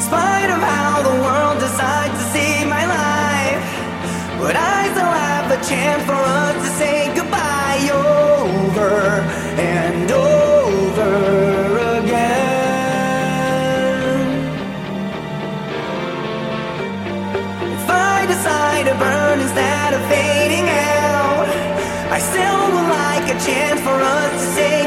In spite of how the world decides to see my life, but I still have a chance for us to say goodbye over and over again. If I decide to burn instead of fading out, I still would like a chance for us to say.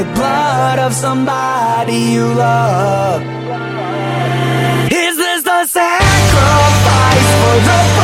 with blood of somebody you love. Is this the sacrifice for the